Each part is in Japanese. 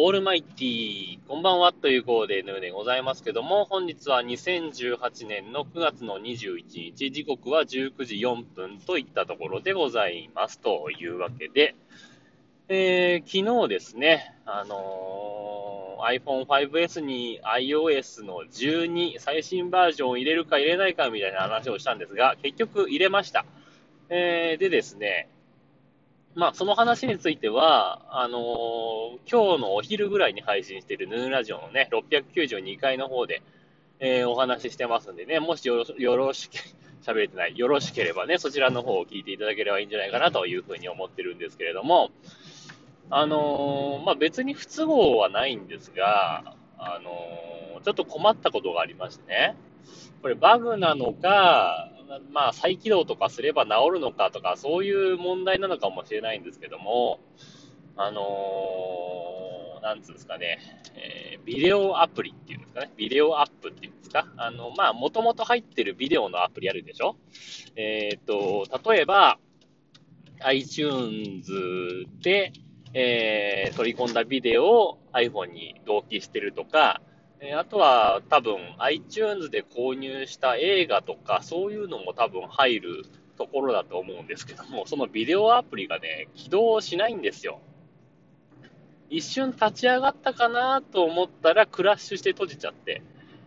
オールマイティー、こんばんはという号でヌーでございますけども、本日は2018年の9月の21日、時刻は19時4分といったところでございます。というわけで、えー、昨日ですね、あのー、iPhone 5S に iOS の12最新バージョンを入れるか入れないかみたいな話をしたんですが、結局入れました。えー、でですね、まあ、その話については、あのー、今日のお昼ぐらいに配信しているヌーラジオのね、692回の方で、えー、お話ししてますんでね、もしよろよろしけ、喋れてない、よろしければね、そちらの方を聞いていただければいいんじゃないかなというふうに思ってるんですけれども、あのー、まあ、別に不都合はないんですが、あのちょっと困ったことがありましてね、これバグなのか、まあ、再起動とかすれば治るのかとか、そういう問題なのかもしれないんですけども、あのー、なんつうんですかね、えー、ビデオアプリっていうんですかね、ビデオアップっていうんですか、あの、まあ、もともと入ってるビデオのアプリあるでしょ。えっ、と、例えば、iTunes で、えー、取り込んだビデオを iPhone に同期してるとか、えあとは多分 iTunes で購入した映画とかそういうのも多分入るところだと思うんですけども、そのビデオアプリがね、起動しないんですよ。一瞬立ち上がったかなと思ったらクラッシュして閉じちゃって、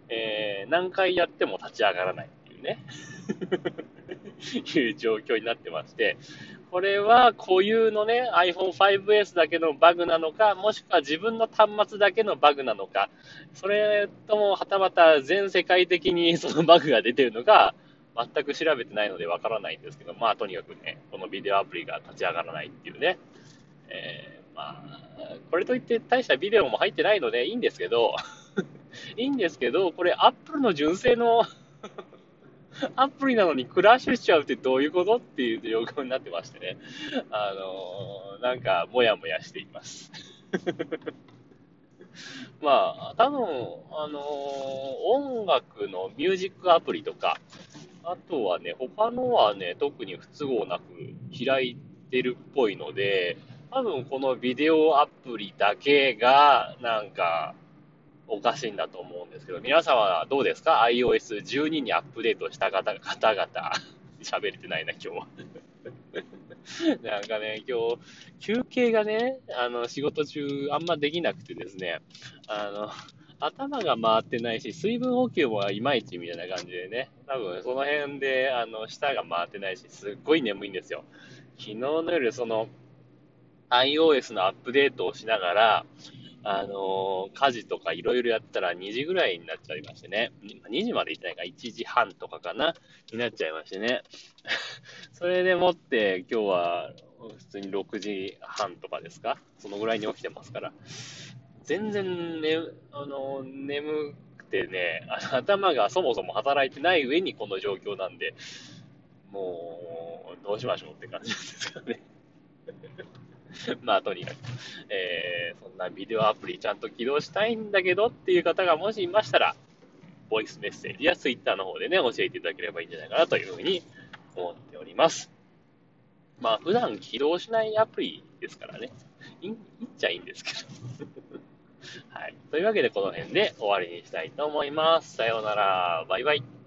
えー、何回やっても立ち上がらないっていうね。いう状況になってまして、これは固有のね、iPhone 5S だけのバグなのか、もしくは自分の端末だけのバグなのか、それともはたまた全世界的に そのバグが出てるのか、全く調べてないのでわからないんですけど、まあとにかくね、このビデオアプリが立ち上がらないっていうね、えー、まあ、これといって大したビデオも入ってないのでいいんですけど、いいんですけど、これ Apple の純正のアプリなのにクラッシュしちゃうってどういうこと？っていう状況になってましてね。あのー、なんか、もやもやしています。まあ、多分、あのー、音楽のミュージックアプリとか、あとはね、他のはね、特に不都合なく開いてるっぽいので、多分このビデオアプリだけが、なんか、おかしいんだと思うんですけど、皆さんはどうですか ?iOS12 にアップデートした方方々。喋れてないな、今日は。なんかね、今日、休憩がね、あの、仕事中あんまできなくてですね、あの、頭が回ってないし、水分補給もいまいちみたいな感じでね、多分その辺で、あの、舌が回ってないし、すっごい眠いんですよ。昨日の夜、その、iOS のアップデートをしながら、あのー、家事とかいろいろやったら2時ぐらいになっちゃいましてね。2時まで行ってないから、1時半とかかな、になっちゃいましてね。それでもって今日は普通に6時半とかですか？そのぐらいに起きてますから。全然ね、あのー、眠くてね、頭がそもそも働いてない上にこの状況なんで、もう、どうしましょうって感じなんですかね。まあ、とにかく、えー、そんなビデオアプリちゃんと起動したいんだけどっていう方がもしいましたら、ボイスメッセージやツイッターの方でね、教えていただければいいんじゃないかなというふうに思っております。まあ、普段起動しないアプリですからね、いいっちゃいいんですけど。はい。というわけで、この辺で終わりにしたいと思います。さようなら。バイバイ。